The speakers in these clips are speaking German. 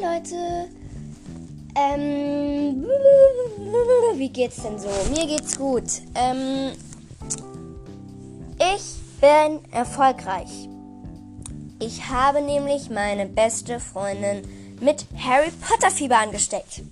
Leute. Ähm, wie geht's denn so? Mir geht's gut. Ähm, ich bin erfolgreich. Ich habe nämlich meine beste Freundin mit Harry Potter Fieber angesteckt.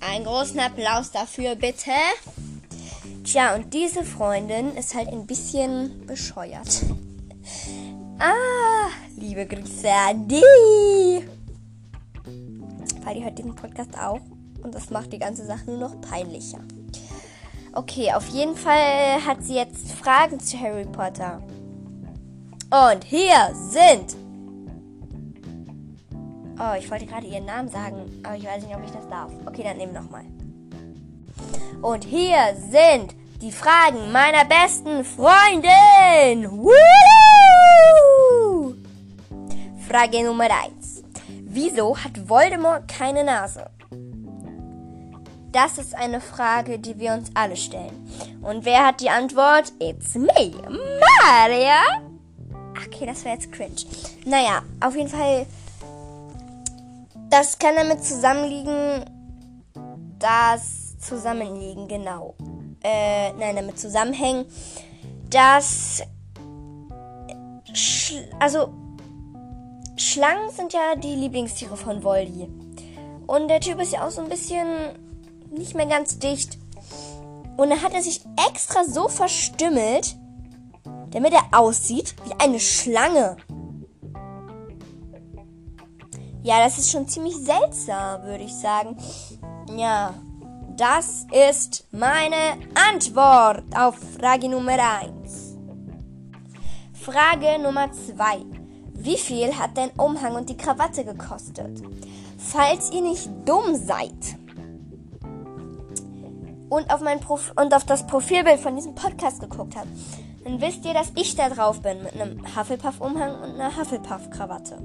Einen großen Applaus dafür, bitte. Tja, und diese Freundin ist halt ein bisschen bescheuert. Ah, liebe Grüße an die. Weil die hört diesen Podcast auch. Und das macht die ganze Sache nur noch peinlicher. Okay, auf jeden Fall hat sie jetzt Fragen zu Harry Potter. Und hier sind. Oh, ich wollte gerade ihren Namen sagen, aber ich weiß nicht, ob ich das darf. Okay, dann nehmen nochmal. Und hier sind die Fragen meiner besten Freundin. Woo! Frage Nummer 1. Wieso hat Voldemort keine Nase? Das ist eine Frage, die wir uns alle stellen. Und wer hat die Antwort? It's me, Maria. Okay, das wäre jetzt cringe. Naja, auf jeden Fall, das kann damit zusammenliegen, das Zusammenliegen, genau. Äh, nein, damit zusammenhängen, Sch also, Schlangen sind ja die Lieblingstiere von Voldy. Und der Typ ist ja auch so ein bisschen nicht mehr ganz dicht. Und dann hat er sich extra so verstümmelt, damit er aussieht wie eine Schlange. Ja, das ist schon ziemlich seltsam, würde ich sagen. Ja, das ist meine Antwort auf Frage Nummer 1. Frage Nummer 2. Wie viel hat dein Umhang und die Krawatte gekostet? Falls ihr nicht dumm seid und auf, mein Prof und auf das Profilbild von diesem Podcast geguckt habt, dann wisst ihr, dass ich da drauf bin mit einem Hufflepuff-Umhang und einer Hufflepuff-Krawatte.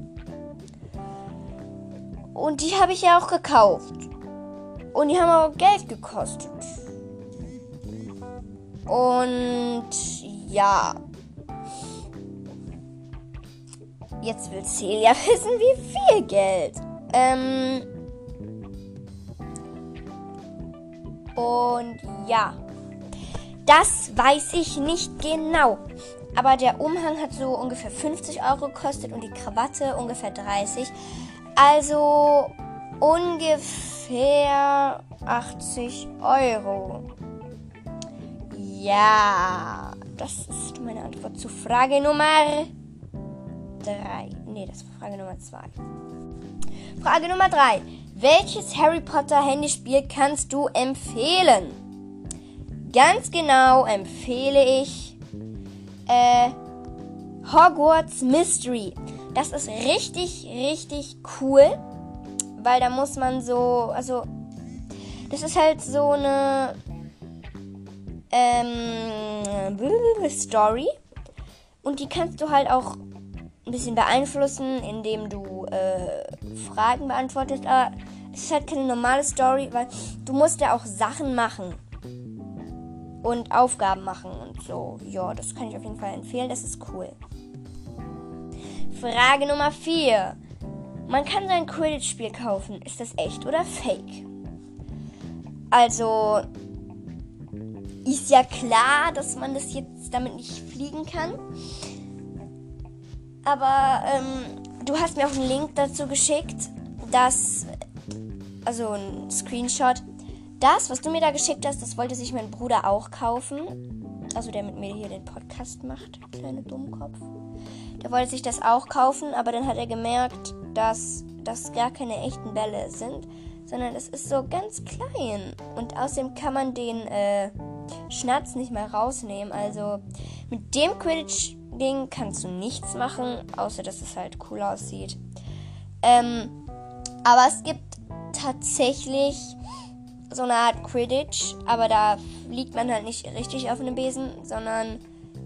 Und die habe ich ja auch gekauft. Und die haben auch Geld gekostet. Und ja. Jetzt will Celia wissen, wie viel Geld. Ähm. Und ja. Das weiß ich nicht genau. Aber der Umhang hat so ungefähr 50 Euro gekostet und die Krawatte ungefähr 30. Also ungefähr 80 Euro. Ja, das ist meine Antwort zu Frage Nummer 3. Nee, das war Frage Nummer 2. Frage Nummer 3. Welches Harry Potter Handyspiel kannst du empfehlen? Ganz genau empfehle ich äh, Hogwarts Mystery. Das ist richtig, richtig cool, weil da muss man so, also das ist halt so eine ähm, Story und die kannst du halt auch ein bisschen beeinflussen, indem du äh, Fragen beantwortest. Aber es ist halt keine normale Story, weil du musst ja auch Sachen machen und Aufgaben machen und so. Ja, das kann ich auf jeden Fall empfehlen. Das ist cool. Frage Nummer 4. Man kann sein Quidditch-Spiel kaufen. Ist das echt oder fake? Also, ist ja klar, dass man das jetzt damit nicht fliegen kann. Aber ähm, du hast mir auch einen Link dazu geschickt, dass, also ein Screenshot. Das, was du mir da geschickt hast, das wollte sich mein Bruder auch kaufen. Also der mit mir hier den Podcast macht, kleine Dummkopf. Der wollte sich das auch kaufen, aber dann hat er gemerkt, dass das gar keine echten Bälle sind, sondern es ist so ganz klein. Und außerdem kann man den äh, Schnatz nicht mehr rausnehmen. Also mit dem Quidditch-Ding kannst du nichts machen, außer dass es halt cool aussieht. Ähm, aber es gibt tatsächlich so eine Art Quidditch, aber da liegt man halt nicht richtig auf einem Besen, sondern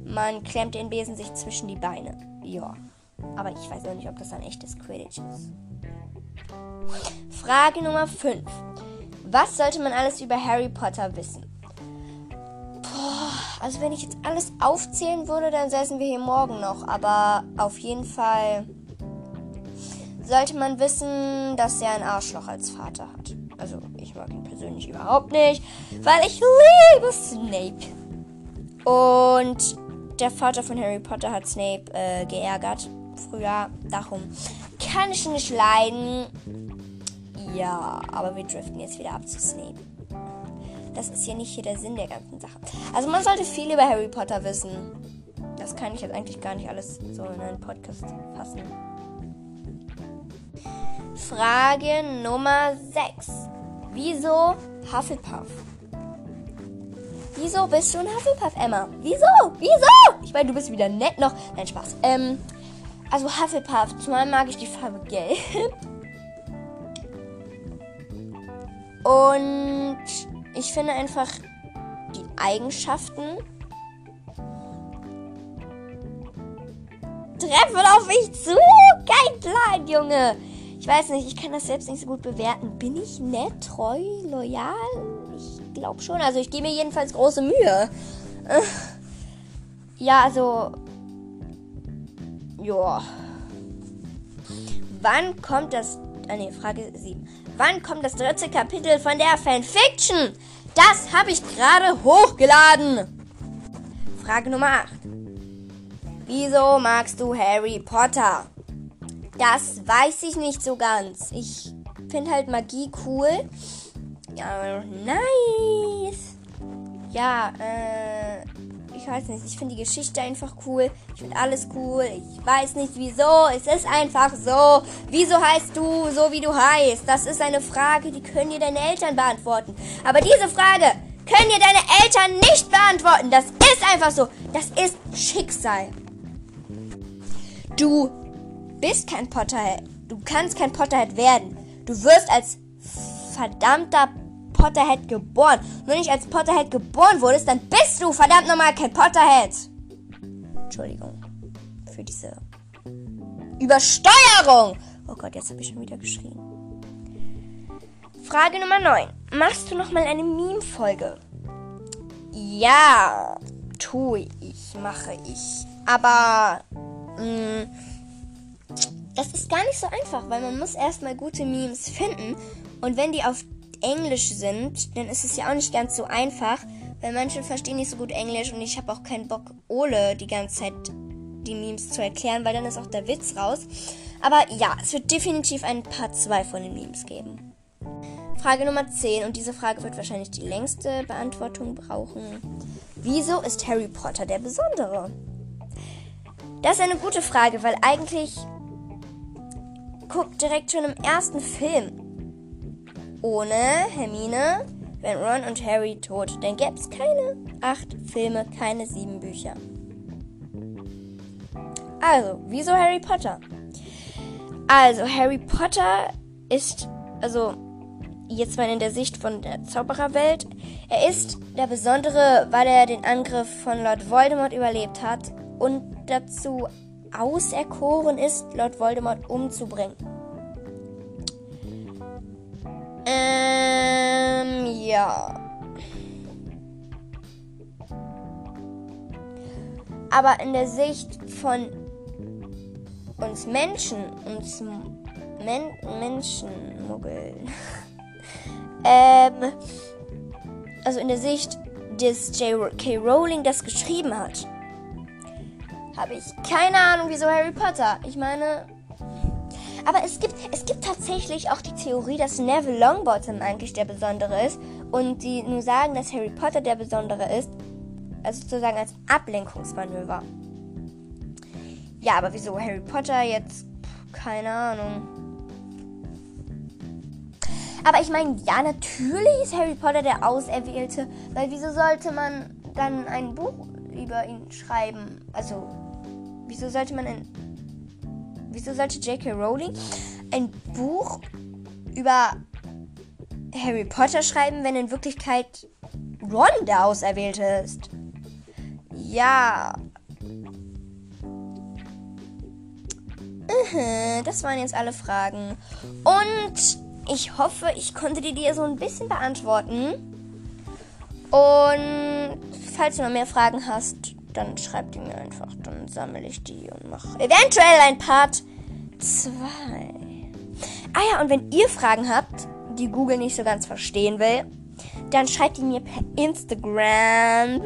man klemmt den Besen sich zwischen die Beine. Ja. Aber ich weiß auch nicht, ob das ein echtes Quidditch ist. Frage Nummer 5. Was sollte man alles über Harry Potter wissen? Also wenn ich jetzt alles aufzählen würde, dann säßen wir hier morgen noch. Aber auf jeden Fall sollte man wissen, dass er ein Arschloch als Vater hat. Also ich mag ihn persönlich überhaupt nicht, weil ich liebe Snape. Und der Vater von Harry Potter hat Snape äh, geärgert früher. Darum kann ich ihn nicht leiden. Ja, aber wir driften jetzt wieder ab zu Snape. Das ist ja nicht hier der Sinn der ganzen Sache. Also man sollte viel über Harry Potter wissen. Das kann ich jetzt eigentlich gar nicht alles so in einen Podcast fassen. Frage Nummer 6. Wieso Hufflepuff? Wieso bist du ein Hufflepuff, Emma? Wieso? Wieso? Ich meine, du bist wieder nett noch. Nein, Spaß. Ähm, also Hufflepuff. Zumal mag ich die Farbe Gelb. Und ich finde einfach die Eigenschaften treffen auf mich zu. Kein Plan, Junge. Ich weiß nicht, ich kann das selbst nicht so gut bewerten. Bin ich nett, treu, loyal? Ich glaube schon. Also ich gebe mir jedenfalls große Mühe. Ja, also. Ja. Wann kommt das. Ah, nee, Frage 7. Wann kommt das dritte Kapitel von der Fanfiction? Das habe ich gerade hochgeladen. Frage Nummer 8. Wieso magst du Harry Potter? Das weiß ich nicht so ganz. Ich finde halt Magie cool. Ja, nice. Ja, äh, ich weiß nicht. Ich finde die Geschichte einfach cool. Ich finde alles cool. Ich weiß nicht wieso. Es ist einfach so. Wieso heißt du so, wie du heißt? Das ist eine Frage, die können dir deine Eltern beantworten. Aber diese Frage können dir deine Eltern nicht beantworten. Das ist einfach so. Das ist Schicksal. Du bist kein Potterhead. Du kannst kein Potterhead werden. Du wirst als verdammter Potterhead geboren. Wenn du nicht als Potterhead geboren wurdest, dann bist du verdammt nochmal kein Potterhead. Entschuldigung für diese Übersteuerung. Oh Gott, jetzt habe ich schon wieder geschrien. Frage Nummer 9. Machst du nochmal eine Meme-Folge? Ja, tue ich, mache ich. Aber mh, mm, das ist gar nicht so einfach, weil man muss erstmal gute Memes finden. Und wenn die auf Englisch sind, dann ist es ja auch nicht ganz so einfach, weil manche verstehen nicht so gut Englisch und ich habe auch keinen Bock, Ole die ganze Zeit die Memes zu erklären, weil dann ist auch der Witz raus. Aber ja, es wird definitiv ein Part 2 von den Memes geben. Frage Nummer 10 und diese Frage wird wahrscheinlich die längste Beantwortung brauchen. Wieso ist Harry Potter der Besondere? Das ist eine gute Frage, weil eigentlich guckt direkt schon im ersten Film ohne Hermine wären Ron und Harry tot. Dann gäbe es keine acht Filme, keine sieben Bücher. Also, wieso Harry Potter? Also, Harry Potter ist, also, jetzt mal in der Sicht von der Zaubererwelt, er ist der Besondere, weil er den Angriff von Lord Voldemort überlebt hat und dazu auserkoren ist, Lord Voldemort umzubringen. Ähm, ja. Aber in der Sicht von uns Menschen, uns Men Menschenmuggeln, ähm, also in der Sicht des J.K. Rowling das geschrieben hat, habe ich keine Ahnung, wieso Harry Potter. Ich meine, aber es gibt, es gibt tatsächlich auch die Theorie, dass Neville Longbottom eigentlich der Besondere ist und die nur sagen, dass Harry Potter der Besondere ist. Also sozusagen als Ablenkungsmanöver. Ja, aber wieso Harry Potter jetzt? Keine Ahnung. Aber ich meine, ja, natürlich ist Harry Potter der Auserwählte. Weil wieso sollte man dann ein Buch über ihn schreiben? Also, wieso sollte man ein Wieso sollte J.K. Rowling ein Buch über Harry Potter schreiben, wenn in Wirklichkeit Ron der Auserwählte ist? Ja. Das waren jetzt alle Fragen. Und ich hoffe, ich konnte die dir so ein bisschen beantworten. Und falls du noch mehr Fragen hast, dann schreib die mir einfach. Dann sammle ich die und mache eventuell ein Part 2. Ah ja, und wenn ihr Fragen habt, die Google nicht so ganz verstehen will, dann schreibt die mir per Instagram.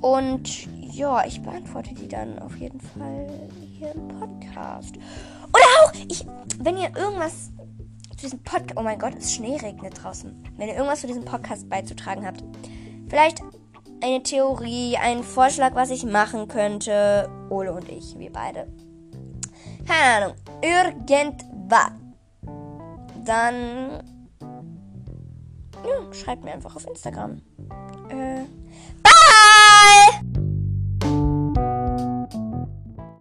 Und ja, ich beantworte die dann auf jeden Fall hier im Podcast. Oder auch, ich, wenn ihr irgendwas zu diesem Podcast. Oh mein Gott, es Schnee regnet draußen. Wenn ihr irgendwas zu diesem Podcast beizutragen habt. Vielleicht eine Theorie, einen Vorschlag, was ich machen könnte. Ole und ich, wir beide. Keine Ahnung. Irgendwas. Dann. Ja, schreibt mir einfach auf Instagram. Äh. Bye!